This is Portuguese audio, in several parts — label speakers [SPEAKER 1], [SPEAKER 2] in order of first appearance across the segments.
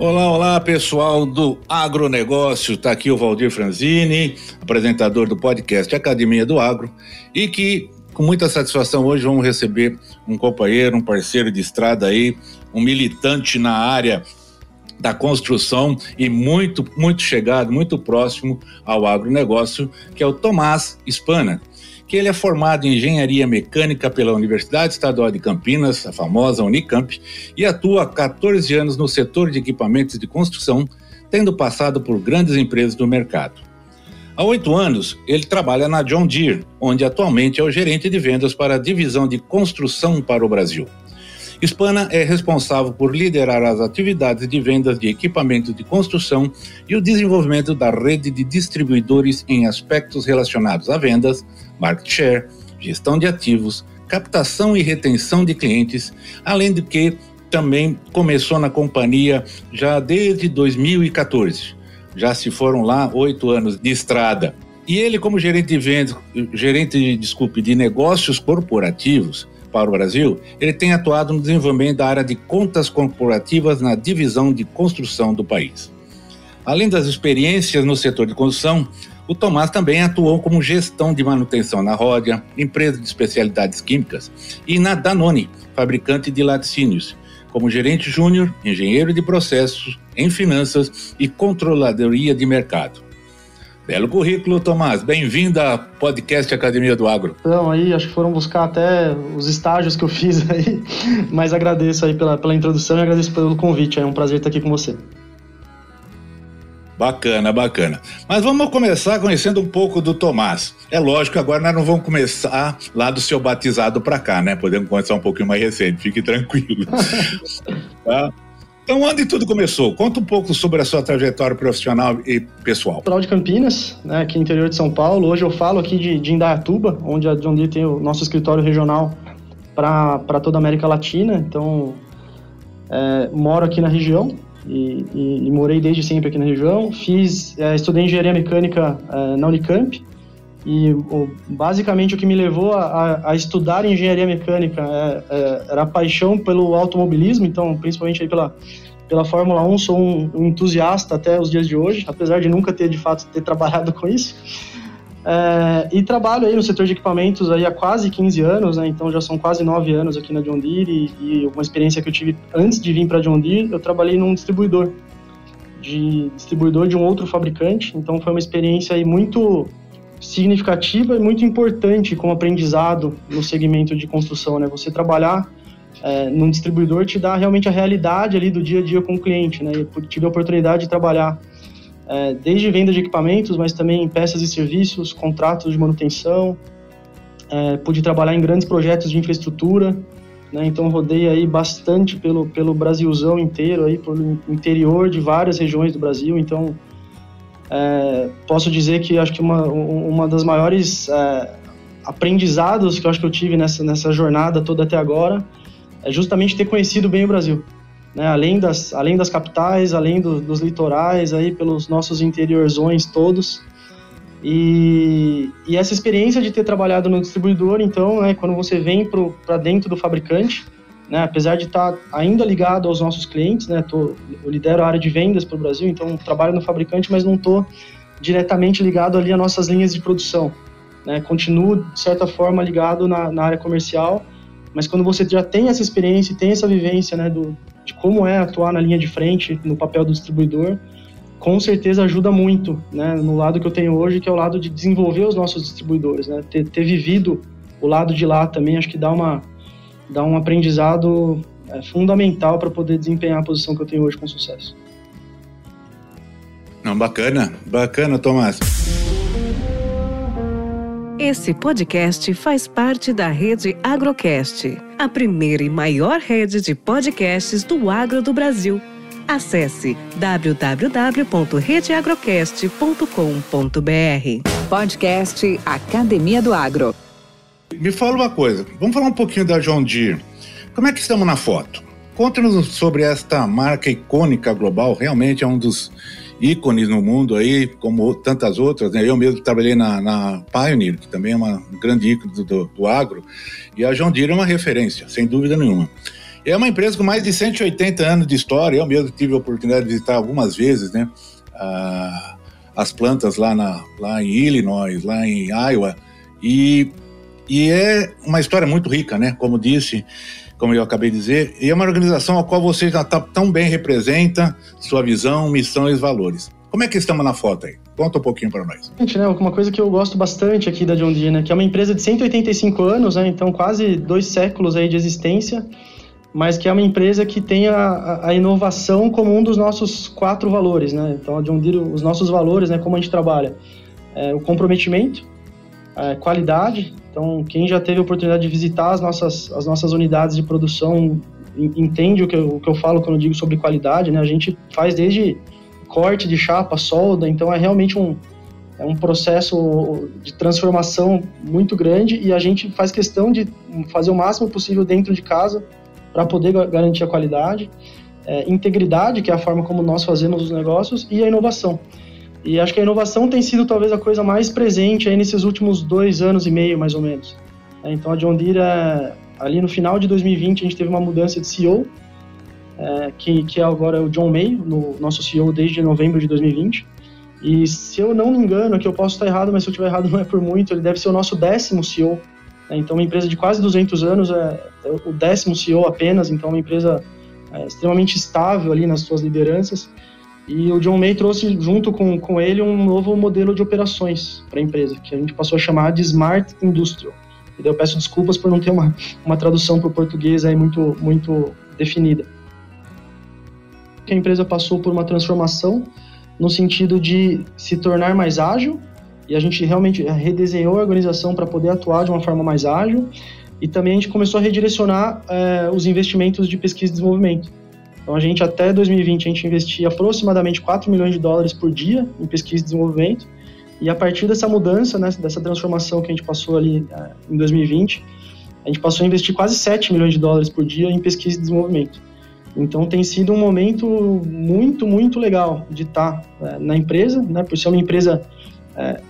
[SPEAKER 1] Olá, olá pessoal do agronegócio. Está aqui o Valdir Franzini, apresentador do podcast Academia do Agro, e que com muita satisfação hoje vamos receber um companheiro, um parceiro de estrada aí, um militante na área da construção e muito, muito chegado, muito próximo ao agronegócio, que é o Tomás Spana que ele é formado em engenharia mecânica pela Universidade Estadual de Campinas, a famosa Unicamp, e atua há 14 anos no setor de equipamentos de construção, tendo passado por grandes empresas do mercado. Há oito anos, ele trabalha na John Deere, onde atualmente é o gerente de vendas para a divisão de construção para o Brasil. Spana é responsável por liderar as atividades de vendas de equipamentos de construção e o desenvolvimento da rede de distribuidores em aspectos relacionados a vendas, market share, gestão de ativos, captação e retenção de clientes, além de que também começou na companhia já desde 2014. Já se foram lá oito anos de estrada. E ele, como gerente de vendas, gerente, desculpe, de negócios corporativos, para o Brasil, ele tem atuado no desenvolvimento da área de contas corporativas na divisão de construção do país. Além das experiências no setor de construção, o Tomás também atuou como gestão de manutenção na Ródia, empresa de especialidades químicas, e na Danone, fabricante de laticínios, como gerente júnior, engenheiro de processos, em finanças e controladoria de mercado. Belo currículo, Tomás. Bem-vindo ao podcast Academia do Agro.
[SPEAKER 2] Então, aí, acho que foram buscar até os estágios que eu fiz aí, mas agradeço aí pela, pela introdução e agradeço pelo convite. É um prazer estar aqui com você.
[SPEAKER 1] Bacana, bacana. Mas vamos começar conhecendo um pouco do Tomás. É lógico, agora nós não vamos começar lá do seu batizado para cá, né? Podemos começar um pouquinho mais recente, fique tranquilo. tá? Então, onde tudo começou? Conta um pouco sobre a sua trajetória profissional e pessoal.
[SPEAKER 2] Natural de Campinas, né, aqui no interior de São Paulo. Hoje eu falo aqui de, de Indaiatuba, onde Deere tem o nosso escritório regional para toda a América Latina. Então, é, moro aqui na região e, e, e, morei desde sempre aqui na região. Fiz, é, estudei engenharia mecânica é, na Unicamp e o, basicamente o que me levou a, a estudar engenharia mecânica é, é, era a paixão pelo automobilismo, então principalmente aí pela, pela Fórmula 1, sou um, um, entusiasta até os dias de hoje, apesar de nunca ter de fato ter trabalhado com isso. É, e trabalho aí no setor de equipamentos aí há quase 15 anos, né, então já são quase 9 anos aqui na John Deere e, e uma experiência que eu tive antes de vir para John Deere, eu trabalhei num distribuidor, de distribuidor de um outro fabricante, então foi uma experiência aí muito significativa e muito importante como aprendizado no segmento de construção, né? Você trabalhar é, num distribuidor te dá realmente a realidade ali do dia a dia com o cliente, né? Eu tive a oportunidade de trabalhar é, desde venda de equipamentos, mas também peças e serviços, contratos de manutenção, é, pude trabalhar em grandes projetos de infraestrutura, né? Então rodei aí bastante pelo pelo Brasilzão inteiro aí, pelo interior de várias regiões do Brasil, então é, posso dizer que acho que uma, uma das maiores é, aprendizados que eu acho que eu tive nessa, nessa jornada toda até agora é justamente ter conhecido bem o Brasil. Né? Além, das, além das capitais, além do, dos litorais, aí pelos nossos interiorzões todos. E, e, essa experiência de ter trabalhado no distribuidor, então, né, quando você vem para dentro do fabricante, né, apesar de estar tá ainda ligado aos nossos clientes, né, tô, eu lidero a área de vendas para o Brasil, então trabalho no fabricante, mas não estou diretamente ligado ali às nossas linhas de produção. Né, continuo, de certa forma, ligado na, na, área comercial, mas quando você já tem essa experiência e tem essa vivência né, do, de como é atuar na linha de frente, no papel do distribuidor, com certeza ajuda muito né, no lado que eu tenho hoje, que é o lado de desenvolver os nossos distribuidores. Né, ter, ter vivido o lado de lá também, acho que dá uma dá um aprendizado é, fundamental para poder desempenhar a posição que eu tenho hoje com sucesso.
[SPEAKER 1] Não, bacana, bacana, Tomás.
[SPEAKER 3] Esse podcast faz parte da rede Agrocast, a primeira e maior rede de podcasts do agro do Brasil. Acesse www.redeagrocast.com.br. Podcast Academia do Agro.
[SPEAKER 1] Me fala uma coisa, vamos falar um pouquinho da John Deere. Como é que estamos na foto? Conte-nos sobre esta marca icônica global, realmente é um dos ícones no mundo aí, como tantas outras. Né? Eu mesmo trabalhei na, na, Pioneer, que também é uma grande ícone do, do, do, agro, e a John Deere é uma referência, sem dúvida nenhuma. É uma empresa com mais de 180 anos de história, eu mesmo tive a oportunidade de visitar algumas vezes, né? Ah, as plantas lá, na, lá em Illinois, lá em Iowa, e, e é uma história muito rica, né? Como disse, como eu acabei de dizer, e é uma organização a qual você já tá, tão bem representa sua visão, missão e valores. Como é que estamos na foto aí? Conta um pouquinho para nós.
[SPEAKER 2] Gente, né, uma coisa que eu gosto bastante aqui da John Deere, né, que é uma empresa de 185 anos, né, então quase dois séculos aí de existência, mas que é uma empresa que tem a, a inovação como um dos nossos quatro valores, né? Então a John Deere, os nossos valores, né, como a gente trabalha, é o comprometimento, a qualidade, então, quem já teve a oportunidade de visitar as nossas, as nossas unidades de produção entende o que, eu, o que eu falo quando eu digo sobre qualidade, né? A gente faz desde corte de chapa, solda, então é realmente um, é um processo de transformação muito grande e a gente faz questão de fazer o máximo possível dentro de casa para poder garantir a qualidade, é, integridade, que é a forma como nós fazemos os negócios, e a inovação. E acho que a inovação tem sido talvez a coisa mais presente aí nesses últimos dois anos e meio, mais ou menos. É, então a John Deere, é, ali no final de 2020, a gente teve uma mudança de CEO, é, que, que é agora o John May, no, nosso CEO desde novembro de 2020. E se eu não me engano, aqui eu posso estar errado, mas se eu estiver errado não é por muito, ele deve ser o nosso décimo CEO. Então, uma empresa de quase 200 anos, é, é o décimo CEO apenas, então uma empresa é, extremamente estável ali nas suas lideranças. E o John May trouxe junto com, com ele um novo modelo de operações para a empresa, que a gente passou a chamar de Smart Industrial. E eu peço desculpas por não ter uma, uma tradução para o português aí muito, muito definida. A empresa passou por uma transformação no sentido de se tornar mais ágil, e a gente realmente redesenhou a organização para poder atuar de uma forma mais ágil, e também a gente começou a redirecionar eh, os investimentos de pesquisa e desenvolvimento. Então a gente até 2020 a gente investia aproximadamente 4 milhões de dólares por dia em pesquisa e desenvolvimento. E a partir dessa mudança, né, dessa transformação que a gente passou ali uh, em 2020, a gente passou a investir quase 7 milhões de dólares por dia em pesquisa e desenvolvimento. Então tem sido um momento muito, muito legal de estar uh, na empresa, né, por ser uma empresa uh,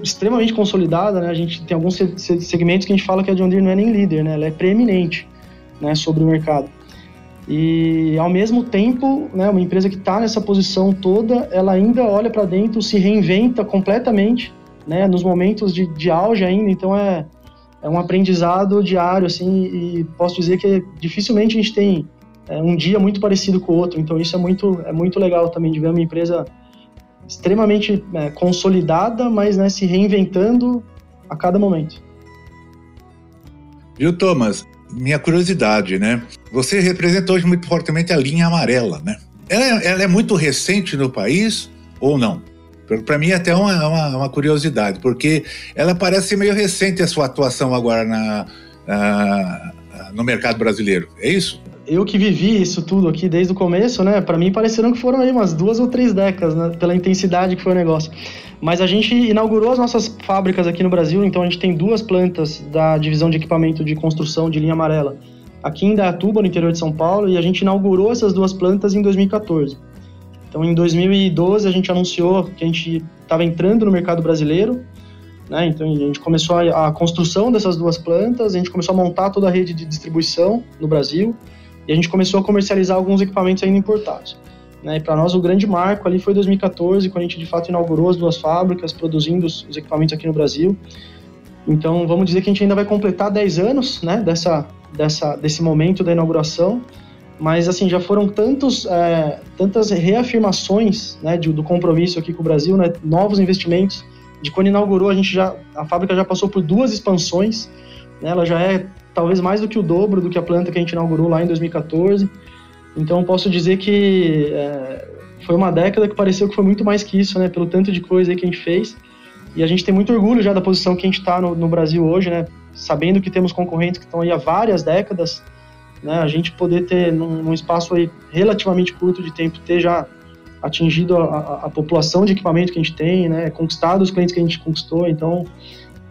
[SPEAKER 2] extremamente consolidada, né, a gente tem alguns segmentos que a gente fala que a John Deere não é nem líder, né, ela é preeminente né, sobre o mercado. E ao mesmo tempo, né, uma empresa que está nessa posição toda, ela ainda olha para dentro, se reinventa completamente, né, nos momentos de, de auge ainda. Então é, é um aprendizado diário, assim, e posso dizer que dificilmente a gente tem é, um dia muito parecido com o outro. Então isso é muito, é muito legal também de ver uma empresa extremamente é, consolidada, mas né, se reinventando a cada momento.
[SPEAKER 1] Viu, Thomas? Minha curiosidade, né? Você representa hoje muito fortemente a linha amarela, né? Ela é, ela é muito recente no país ou não? Para mim, é até uma, uma, uma, curiosidade, porque ela parece meio recente a sua atuação agora na, na, no mercado brasileiro. É isso?
[SPEAKER 2] Eu que vivi isso tudo aqui desde o começo, né? Para mim, pareceram que foram aí umas duas ou três décadas, né? Pela intensidade que foi o negócio. Mas a gente inaugurou as nossas fábricas aqui no Brasil, então a gente tem duas plantas da divisão de equipamento de construção de linha amarela aqui em Dayatuba, no interior de São Paulo, e a gente inaugurou essas duas plantas em 2014. Então, em 2012, a gente anunciou que a gente estava entrando no mercado brasileiro, né? Então, a gente começou a, a construção dessas duas plantas, a gente começou a montar toda a rede de distribuição no Brasil, e a gente começou a comercializar alguns equipamentos ainda importados. Né? E para nós o grande marco ali foi 2014, quando a gente de fato inaugurou as duas fábricas, produzindo os, os equipamentos aqui no Brasil. Então vamos dizer que a gente ainda vai completar 10 anos né, dessa, dessa, desse momento da inauguração, mas assim já foram tantos, é, tantas reafirmações né, de, do compromisso aqui com o Brasil, né, novos investimentos. De quando inaugurou, a gente já a fábrica já passou por duas expansões, né, ela já é talvez mais do que o dobro do que a planta que a gente inaugurou lá em 2014. Então posso dizer que é, foi uma década que pareceu que foi muito mais que isso, né? Pelo tanto de coisa que a gente fez. E a gente tem muito orgulho já da posição que a gente está no, no, Brasil hoje, né? Sabendo que temos concorrentes que estão aí há várias décadas, né? A gente poder ter, num, num espaço aí relativamente curto de tempo, ter já atingido a, a, a, população de equipamento que a gente tem, né, conquistado os clientes que a gente conquistou, então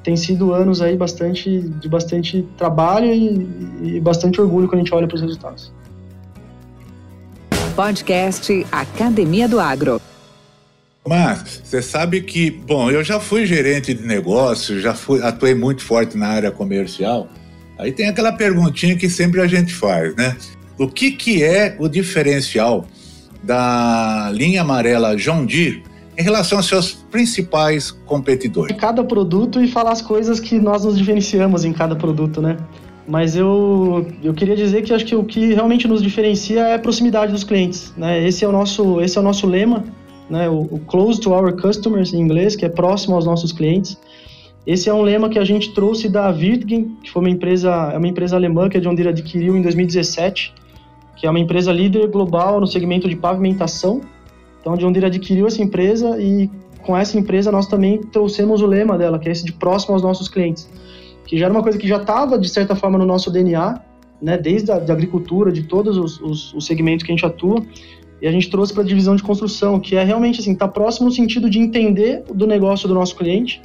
[SPEAKER 2] tem sido anos aí bastante de bastante trabalho e, e bastante orgulho quando a gente olha para os resultados.
[SPEAKER 3] Podcast Academia do Agro.
[SPEAKER 1] Mas você sabe que, bom, eu já fui gerente de negócio, já fui, atuei muito forte na área comercial. Aí tem aquela perguntinha que sempre a gente faz, né? O que, que é o diferencial da linha amarela John Deere em relação aos seus principais competidores?
[SPEAKER 2] Cada produto e falar as coisas que nós nos diferenciamos em cada produto, né? Mas eu, eu queria dizer que acho que o que realmente nos diferencia é a proximidade dos clientes, né? Esse é o nosso, esse é o nosso lema, né? O, o close to our customers em inglês, que é próximo aos nossos clientes. Esse é um lema que a gente trouxe da Wirtgen, que foi uma empresa, é uma empresa alemã que a John Deere adquiriu em 2017 que é uma empresa líder global no segmento de pavimentação. Então, de onde ele adquiriu essa empresa e com essa empresa nós também trouxemos o lema dela, que é esse de próximo aos nossos clientes, que já era uma coisa que já estava, de certa forma, no nosso DNA, né, desde a agricultura, de todos os, os, os, segmentos que a gente atua, e a gente trouxe para a divisão de construção, que é realmente assim, tá próximo no sentido de entender do negócio do nosso cliente,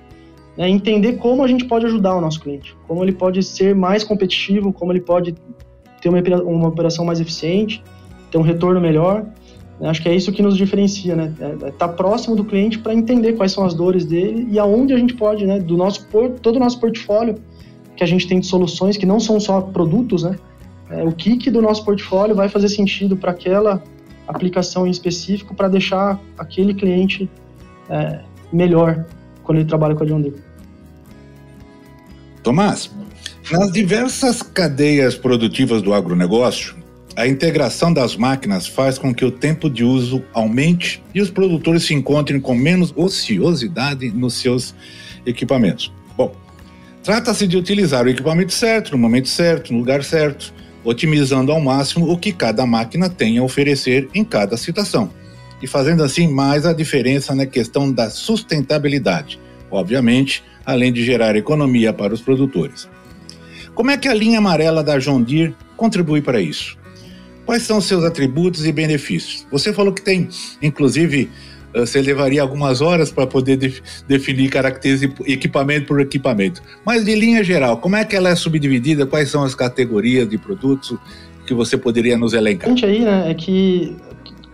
[SPEAKER 2] né, entender como a gente pode ajudar o nosso cliente, como ele pode ser mais competitivo, como ele pode ter uma, uma operação mais eficiente, ter um retorno melhor. Acho que é isso que nos diferencia, né? É é tá próximo do cliente para entender quais são as dores dele e aonde a gente pode, né? Do nosso todo o nosso portfólio que a gente tem de soluções que não são só produtos, né? É, o que, que do nosso portfólio vai fazer sentido para aquela aplicação em específico para deixar aquele cliente é, melhor quando ele trabalha com a John Deere.
[SPEAKER 1] Tomás, nas diversas cadeias produtivas do agronegócio, a integração das máquinas faz com que o tempo de uso aumente e os produtores se encontrem com menos ociosidade nos seus equipamentos. Bom, trata-se de utilizar o equipamento certo, no momento certo, no lugar certo, otimizando ao máximo o que cada máquina tem a oferecer em cada situação e fazendo assim mais a diferença na questão da sustentabilidade, obviamente, além de gerar economia para os produtores. Como é que a linha amarela da John Deere contribui para isso? Quais são seus atributos e benefícios? Você falou que tem, inclusive, eh, você levaria algumas horas para poder de, definir características equipamento por equipamento. Mas de linha geral, como é que ela é subdividida? Quais são as categorias de produtos que você poderia nos elencar?
[SPEAKER 2] Gente aí, né, é que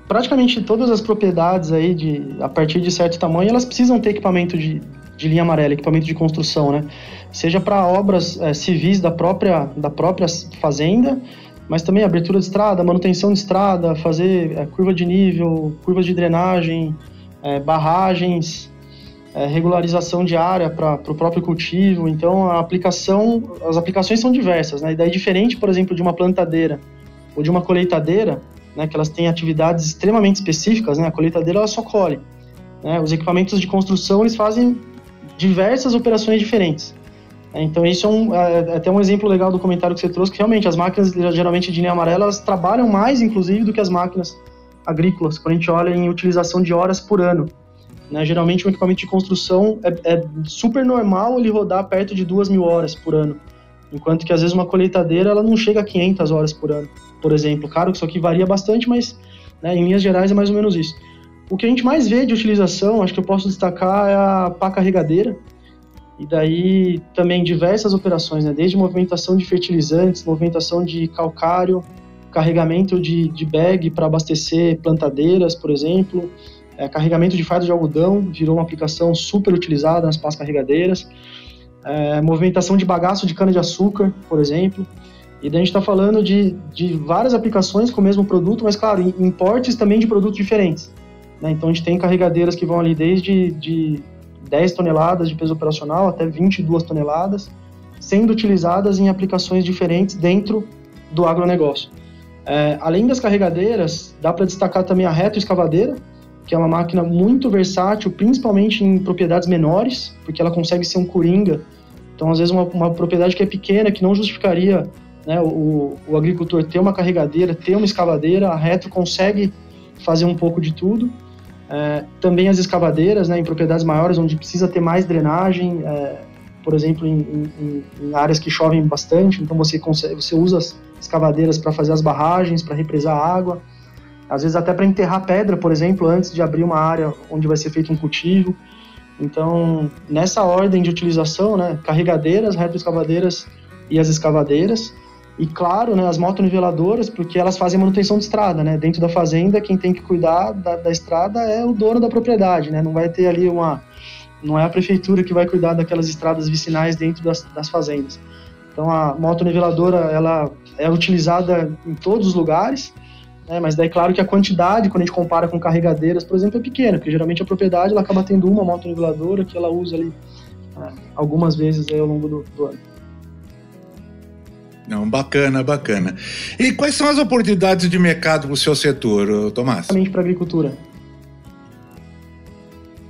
[SPEAKER 2] praticamente todas as propriedades aí de a partir de certo tamanho, elas precisam ter equipamento de, de linha amarela, equipamento de construção, né? seja para obras é, civis da própria, da própria fazenda, mas também abertura de estrada, manutenção de estrada, fazer é, curva de nível, curvas de drenagem, é, barragens, regularização de área para o próprio cultivo. Então, a aplicação, as aplicações são diversas, né? E daí, diferente, por exemplo, de uma plantadeira ou de uma colheitadeira, né, que elas têm atividades extremamente específicas, né? A colheitadeira, ela só colhe. Né? Os equipamentos de construção, eles fazem diversas operações diferentes. Então, isso é, um, é, é, até um exemplo legal do comentário que você trouxe, que realmente as máquinas, geralmente de linha amarela, elas trabalham mais, inclusive, do que as máquinas agrícolas, quando a gente olha em utilização de horas por ano. Né? Geralmente, um equipamento de construção é, é, super normal ele rodar perto de duas mil horas por ano, enquanto que, às vezes, uma colheitadeira ela não chega a 500 horas por ano, por exemplo. Claro que isso aqui varia bastante, mas né, em linhas gerais é mais ou menos isso. O que a gente mais vê de utilização, acho que eu posso destacar, é a pá carregadeira, e daí também diversas operações, né? desde movimentação de fertilizantes, movimentação de calcário, carregamento de, de bag para abastecer plantadeiras, por exemplo, é, carregamento de fardo de algodão, virou uma aplicação super utilizada nas pás carregadeiras, é, movimentação de bagaço de cana-de-açúcar, por exemplo. E daí a gente está falando de, de várias aplicações com o mesmo produto, mas claro, importes também de produtos diferentes. Né? Então a gente tem carregadeiras que vão ali desde de 10 toneladas de peso operacional até 22 toneladas, sendo utilizadas em aplicações diferentes dentro do agronegócio. É, além das carregadeiras, dá para destacar também a retroescavadeira, que é uma máquina muito versátil, principalmente em propriedades menores, porque ela consegue ser um coringa. Então, às vezes, uma, uma propriedade que é pequena, que não justificaria né, o, o agricultor ter uma carregadeira, ter uma escavadeira, a retro consegue fazer um pouco de tudo. É, também as escavadeiras, né, em propriedades maiores, onde precisa ter mais drenagem, é, por exemplo, em, em, em, áreas que chovem bastante, então você, consegue, você usa as escavadeiras para fazer as barragens, para represar água. às vezes até para enterrar pedra, por exemplo, antes de abrir uma área onde vai ser feito um cultivo. Então, nessa ordem de utilização, né, carregadeiras, retroescavadeiras e as escavadeiras, e claro, né, as motoniveladoras, porque elas fazem manutenção de estrada, né? Dentro da fazenda, quem tem que cuidar da, da, estrada é o dono da propriedade, né? Não vai ter ali uma... Não é a prefeitura que vai cuidar daquelas estradas vicinais dentro das, das fazendas. Então, a motoniveladora, ela é utilizada em todos os lugares, né? Mas daí, claro que a quantidade, quando a gente compara com carregadeiras, por exemplo, é pequena, porque geralmente a propriedade, ela acaba tendo uma motoniveladora que ela usa ali né, algumas vezes aí ao longo do, do ano.
[SPEAKER 1] Não, bacana, bacana. E quais são as oportunidades de mercado para o seu setor, Tomás?
[SPEAKER 2] Para a agricultura.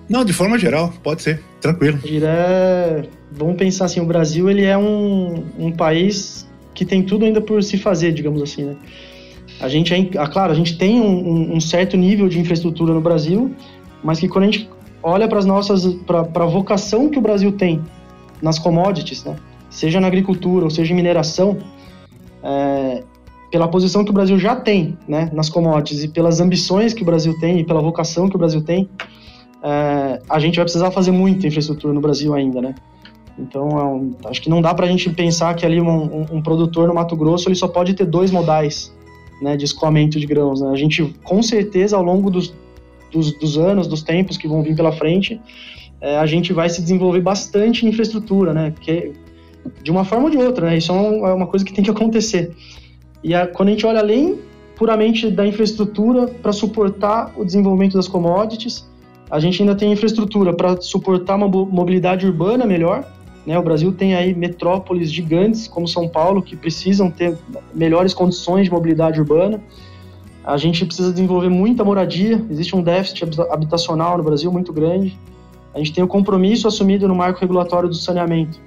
[SPEAKER 1] Não, de forma geral, pode ser, tranquilo.
[SPEAKER 2] É, vamos pensar assim, o Brasil ele é um, um país que tem tudo ainda por se fazer, digamos assim, né? A gente é, ah, claro, a gente tem um, um certo nível de infraestrutura no Brasil, mas que quando a gente olha para as nossas, para a vocação que o Brasil tem nas commodities, né? Seja na agricultura ou seja em mineração, é, pela posição que o Brasil já tem né, nas commodities e pelas ambições que o Brasil tem e pela vocação que o Brasil tem, é, a gente vai precisar fazer muita infraestrutura no Brasil ainda, né? Então, é um, acho que não dá para a gente pensar que ali um, um, um, produtor no Mato Grosso ele só pode ter dois modais né, de escoamento de grãos. Né? A gente, com certeza, ao longo dos, dos, dos anos, dos tempos que vão vir pela frente, é, a gente vai se desenvolver bastante em infraestrutura, né? Que de uma forma ou de outra, né? Isso é, é uma coisa que tem que acontecer. E a, quando a gente olha além puramente da infraestrutura para suportar o desenvolvimento das commodities, a gente ainda tem infraestrutura para suportar uma mobilidade urbana melhor. Né? O Brasil tem aí metrópoles gigantes como São Paulo que precisam ter melhores condições de mobilidade urbana. A gente precisa desenvolver muita moradia, existe um déficit habitacional no Brasil muito grande. A gente tem o compromisso assumido no marco regulatório do saneamento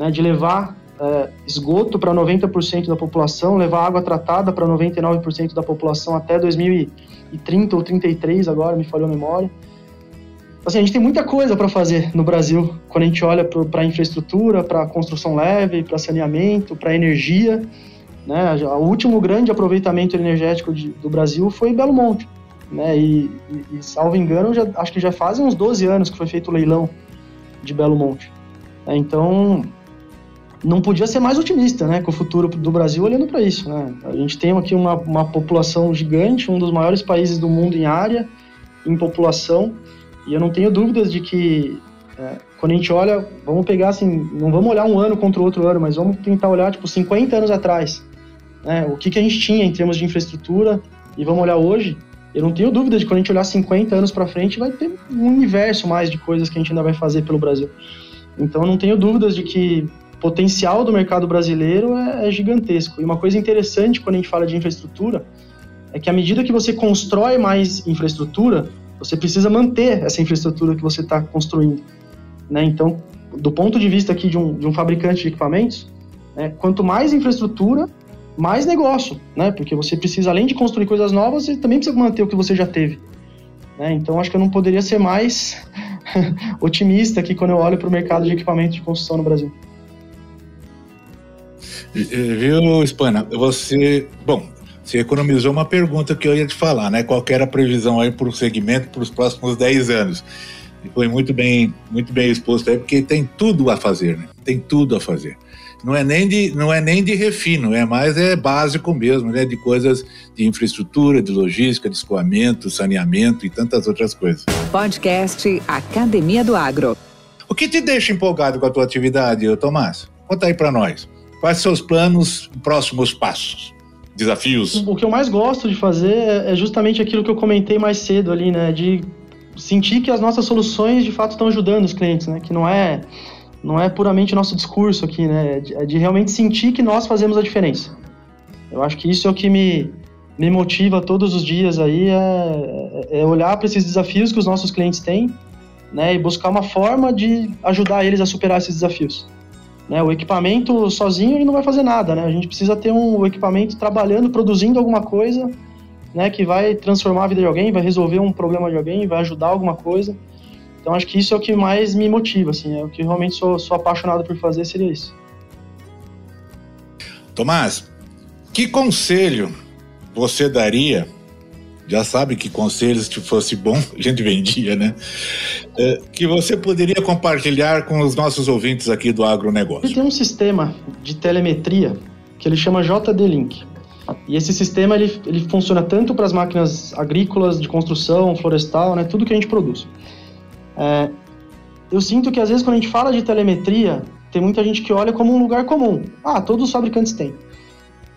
[SPEAKER 2] né, de levar é, esgoto para 90% da população, levar água tratada para 99% da população até 2030 ou 33 agora, me falhou a memória. Assim, a gente tem muita coisa para fazer no Brasil quando a gente olha para infraestrutura, para construção leve, para saneamento, para energia. Né? O último grande aproveitamento energético de, do Brasil foi Belo Monte. Né? E, e, e, salvo engano, já, acho que já fazem uns 12 anos que foi feito o leilão de Belo Monte. Então, não podia ser mais otimista, né, com o futuro do Brasil olhando para isso, né? A gente tem aqui uma, uma população gigante, um dos maiores países do mundo em área, em população, e eu não tenho dúvidas de que é, quando a gente olha, vamos pegar assim, não vamos olhar um ano contra o outro ano, mas vamos tentar olhar tipo 50 anos atrás, né? O que que a gente tinha em termos de infraestrutura e vamos olhar hoje. Eu não tenho dúvida de que quando a gente olhar 50 anos para frente, vai ter um universo mais de coisas que a gente ainda vai fazer pelo Brasil. Então, eu não tenho dúvidas de que potencial do mercado brasileiro é, é, gigantesco. E uma coisa interessante quando a gente fala de infraestrutura é que à medida que você constrói mais infraestrutura, você precisa manter essa infraestrutura que você está construindo. Né? Então, do ponto de vista aqui de um, de um fabricante de equipamentos, né, quanto mais infraestrutura, mais negócio, né? Porque você precisa, além de construir coisas novas, você também precisa manter o que você já teve. Né? Então, acho que eu não poderia ser mais otimista aqui quando eu olho para o mercado de equipamento de construção no Brasil.
[SPEAKER 1] Viu, Spana? Você. Bom, você economizou uma pergunta que eu ia te falar, né? Qual era a previsão aí para o segmento para os próximos 10 anos? E foi muito bem, muito bem exposto aí, porque tem tudo a fazer, né? Tem tudo a fazer. Não é nem de, não é nem de refino, é mais é básico mesmo, né? De coisas de infraestrutura, de logística, de escoamento, saneamento e tantas outras coisas.
[SPEAKER 3] Podcast Academia do Agro.
[SPEAKER 1] O que te deixa empolgado com a tua atividade, Tomás? Conta aí para nós. Quais os planos, próximos passos? Desafios?
[SPEAKER 2] O que eu mais gosto de fazer é, é justamente aquilo que eu comentei mais cedo ali, né? De sentir que as nossas soluções de fato estão ajudando os clientes, né? Que não é não é puramente nosso discurso aqui, né? É de, é de realmente sentir que nós fazemos a diferença. Eu acho que isso é o que me, me motiva todos os dias aí, é, é olhar para esses desafios que os nossos clientes têm, né? E buscar uma forma de ajudar eles a superar esses desafios. Né? O equipamento sozinho ele não vai fazer nada, né? A gente precisa ter um equipamento trabalhando, produzindo alguma coisa, né? Que vai transformar a vida de alguém, vai resolver um problema de alguém, vai ajudar alguma coisa. Então acho que isso é o que mais me motiva, assim, é o que realmente sou, sou apaixonado por fazer seria isso.
[SPEAKER 1] Tomás, que conselho você daria já sabe que conselhos, se fosse bom, a gente vendia, né? É, que você poderia compartilhar com os nossos ouvintes aqui do agronegócio.
[SPEAKER 2] Ele tem um sistema de telemetria que ele chama JD-Link. E esse sistema ele, ele funciona tanto para as máquinas agrícolas, de construção, florestal, né, tudo que a gente produz. É, eu sinto que às vezes quando a gente fala de telemetria, tem muita gente que olha como um lugar comum. Ah, todos os fabricantes têm.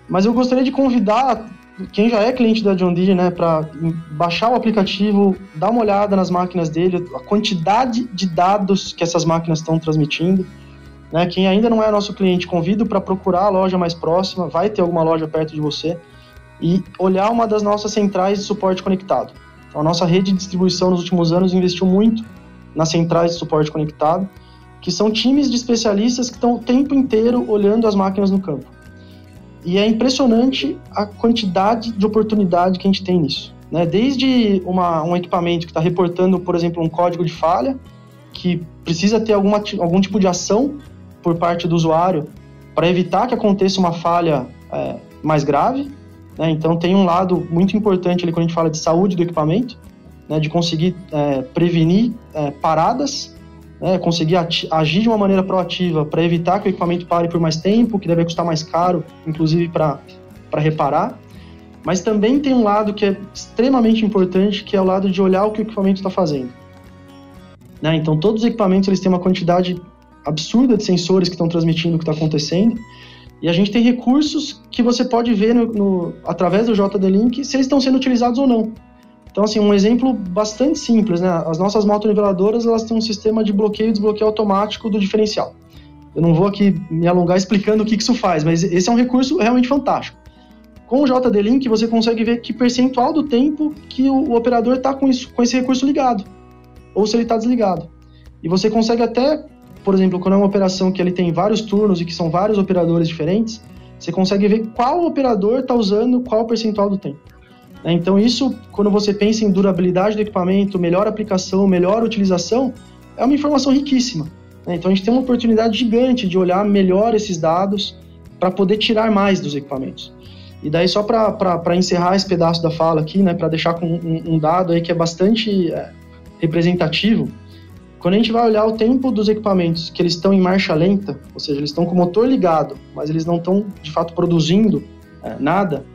[SPEAKER 2] Mas eu gostaria de convidar quem já é cliente da John Deere, né, para baixar o aplicativo, dar uma olhada nas máquinas dele, a quantidade de dados que essas máquinas estão transmitindo. Né, quem ainda não é nosso cliente, convido para procurar a loja mais próxima, vai ter alguma loja perto de você, e olhar uma das nossas centrais de suporte conectado. Então, a nossa rede de distribuição nos últimos anos investiu muito nas centrais de suporte conectado, que são times de especialistas que estão o tempo inteiro olhando as máquinas no campo. E é impressionante a quantidade de oportunidade que a gente tem nisso. Né? Desde uma, um equipamento que está reportando, por exemplo, um código de falha, que precisa ter alguma, algum tipo de ação por parte do usuário para evitar que aconteça uma falha é, mais grave. Né? Então, tem um lado muito importante ali quando a gente fala de saúde do equipamento, né? de conseguir é, prevenir é, paradas né, conseguir agir de uma maneira proativa para evitar que o equipamento pare por mais tempo, que deve custar mais caro, inclusive para reparar. Mas também tem um lado que é extremamente importante, que é o lado de olhar o que o equipamento está fazendo. Né? Então, todos os equipamentos eles têm uma quantidade absurda de sensores que estão transmitindo o que está acontecendo. E a gente tem recursos que você pode ver no, no, através do JD-Link se eles estão sendo utilizados ou não. Então, assim, um exemplo bastante simples, né? As nossas motoniveladoras, elas têm um sistema de bloqueio e desbloqueio automático do diferencial. Eu não vou aqui me alongar explicando o que isso faz, mas esse é um recurso realmente fantástico. Com o JD Link, você consegue ver que percentual do tempo que o, o operador está com, com esse recurso ligado, ou se ele está desligado. E você consegue até, por exemplo, quando é uma operação que ele tem vários turnos e que são vários operadores diferentes, você consegue ver qual operador está usando qual percentual do tempo. Né? Então, isso, quando você pensa em durabilidade do equipamento, melhor aplicação, melhor utilização, é uma informação riquíssima. Né? Então, a gente tem uma oportunidade gigante de olhar melhor esses dados para poder tirar mais dos equipamentos. E daí, só para encerrar esse pedaço da fala aqui, né, para deixar com um, um, dado aí que é bastante é, representativo, quando a gente vai olhar o tempo dos equipamentos que eles estão em marcha lenta, ou seja, eles estão com o motor ligado, mas eles não estão de fato produzindo é, nada,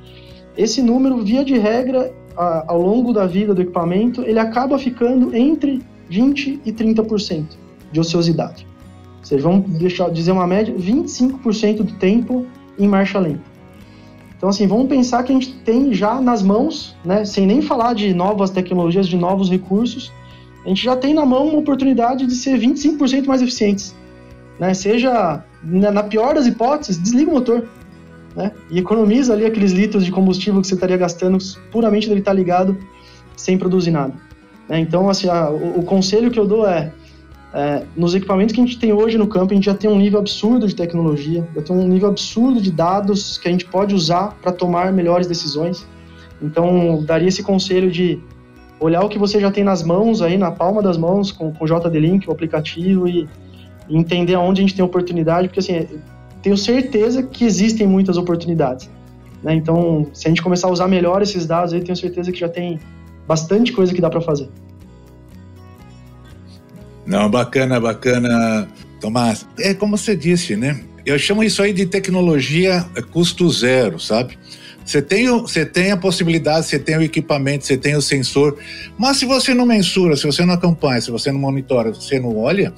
[SPEAKER 2] esse número, via de regra, a, ao longo da vida do equipamento, ele acaba ficando entre 20% e 30% de ociosidade. Seja, vamos deixar, dizer uma média, 25% do tempo em marcha lenta. Então, assim, vamos pensar que a gente tem já nas mãos, né, sem nem falar de novas tecnologias, de novos recursos, a gente já tem na mão uma oportunidade de ser 25% mais eficientes. Né? Seja, na pior das hipóteses, desliga o motor né? E economiza ali aqueles litros de combustível que você estaria gastando puramente dele estar ligado sem produzir nada. Né? Então, assim, a, o, o, conselho que eu dou é, é, nos equipamentos que a gente tem hoje no campo, a gente já tem um nível absurdo de tecnologia, já tem um nível absurdo de dados que a gente pode usar para tomar melhores decisões. Então, daria esse conselho de olhar o que você já tem nas mãos, aí na palma das mãos, com, com o JD Link, o aplicativo, e, e entender aonde a gente tem oportunidade, porque assim, tenho certeza que existem muitas oportunidades. Né? Então, se a gente começar a usar melhor esses dados, aí tenho certeza que já tem bastante coisa que dá para fazer.
[SPEAKER 1] Não, bacana, bacana, Tomás. É como você disse, né? Eu chamo isso aí de tecnologia custo zero, sabe? Você tem, você tem a possibilidade, você tem o equipamento, você tem o sensor, mas se você não mensura, se você não acompanha, se você não monitora, se você não olha,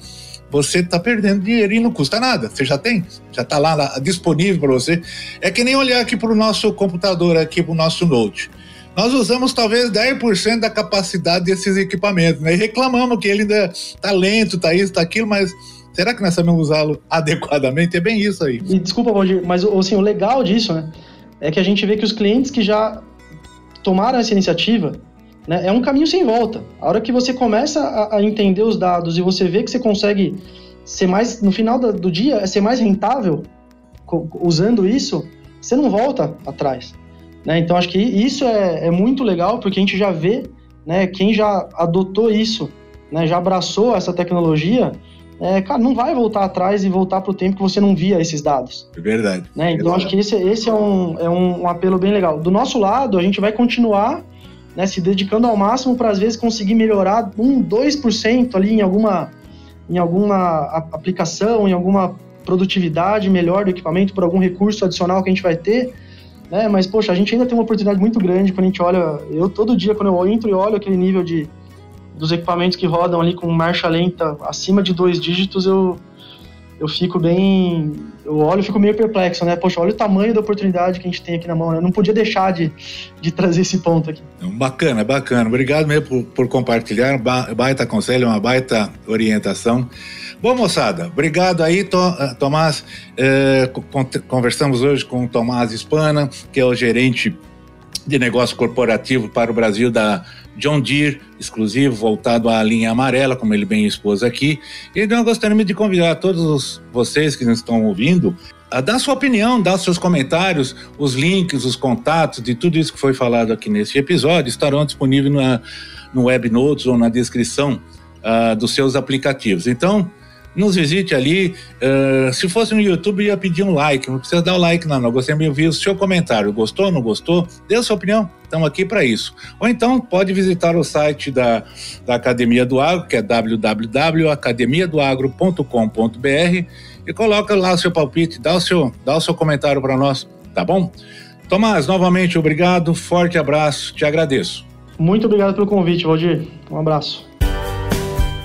[SPEAKER 1] você está perdendo dinheiro e não custa nada. Você já tem, já está lá, lá, disponível para você. É que nem olhar aqui para o nosso computador, aqui para o nosso Note. Nós usamos talvez 10% da capacidade desses equipamentos, né? E reclamamos que ele ainda está lento, está isso, está aquilo, mas será que nós sabemos usá-lo adequadamente? É bem isso aí.
[SPEAKER 2] E desculpa, Valdir, mas assim, o legal disso, né? É que a gente vê que os clientes que já tomaram essa iniciativa, né? É um caminho sem volta. A hora que você começa a, a, entender os dados e você vê que você consegue ser mais, no final do, do dia, é ser mais rentável usando isso, você não volta atrás. Né? Então acho que isso é, é, muito legal porque a gente já vê né, quem já adotou isso, né, já abraçou essa tecnologia, é, cara, não vai voltar atrás e voltar para o tempo que você não via esses dados.
[SPEAKER 1] É verdade.
[SPEAKER 2] Né? Então, acho que esse, esse é, um, é um, um apelo bem legal. Do nosso lado, a gente vai continuar né, se dedicando ao máximo para às vezes conseguir melhorar um, 2% ali em alguma, em alguma aplicação, em alguma produtividade melhor do equipamento, por algum recurso adicional que a gente vai ter. Né? Mas, poxa, a gente ainda tem uma oportunidade muito grande quando a gente olha. Eu, todo dia, quando eu entro e olho aquele nível de, dos equipamentos que rodam ali com marcha lenta acima de dois dígitos, eu, eu fico bem. Eu olho e fico meio perplexo, né? Poxa, olha o tamanho da oportunidade que a gente tem aqui na mão. Né? Eu não podia deixar de, de trazer esse ponto aqui.
[SPEAKER 1] Bacana, bacana. Obrigado mesmo por, por compartilhar. Baita conselho, uma baita orientação. Bom, moçada, obrigado aí, eh, Tomás. É, conversamos hoje com o Tomás Espana, que é o gerente de negócio corporativo para o Brasil da John Deere, exclusivo, voltado à linha amarela, como ele bem expôs aqui. E nós gostaríamos de convidar todos vocês que nos estão ouvindo a dar sua opinião, dar seus comentários, os links, os contatos de tudo isso que foi falado aqui nesse episódio estarão disponíveis na, no Web Notes ou na descrição uh, dos seus aplicativos. Então, nos visite ali. Uh, se fosse no YouTube, ia pedir um like. Não precisa dar o like, não. Eu gostaria de ouvir o seu comentário. Gostou, não gostou? Dê a sua opinião. Estamos aqui para isso. Ou então pode visitar o site da, da Academia do Agro, que é www.academiadoagro.com.br e coloca lá o seu palpite, dá o seu, dá o seu comentário para nós, tá bom? Tomás, novamente obrigado, forte abraço, te agradeço.
[SPEAKER 2] Muito obrigado pelo convite, Valdir. Um abraço.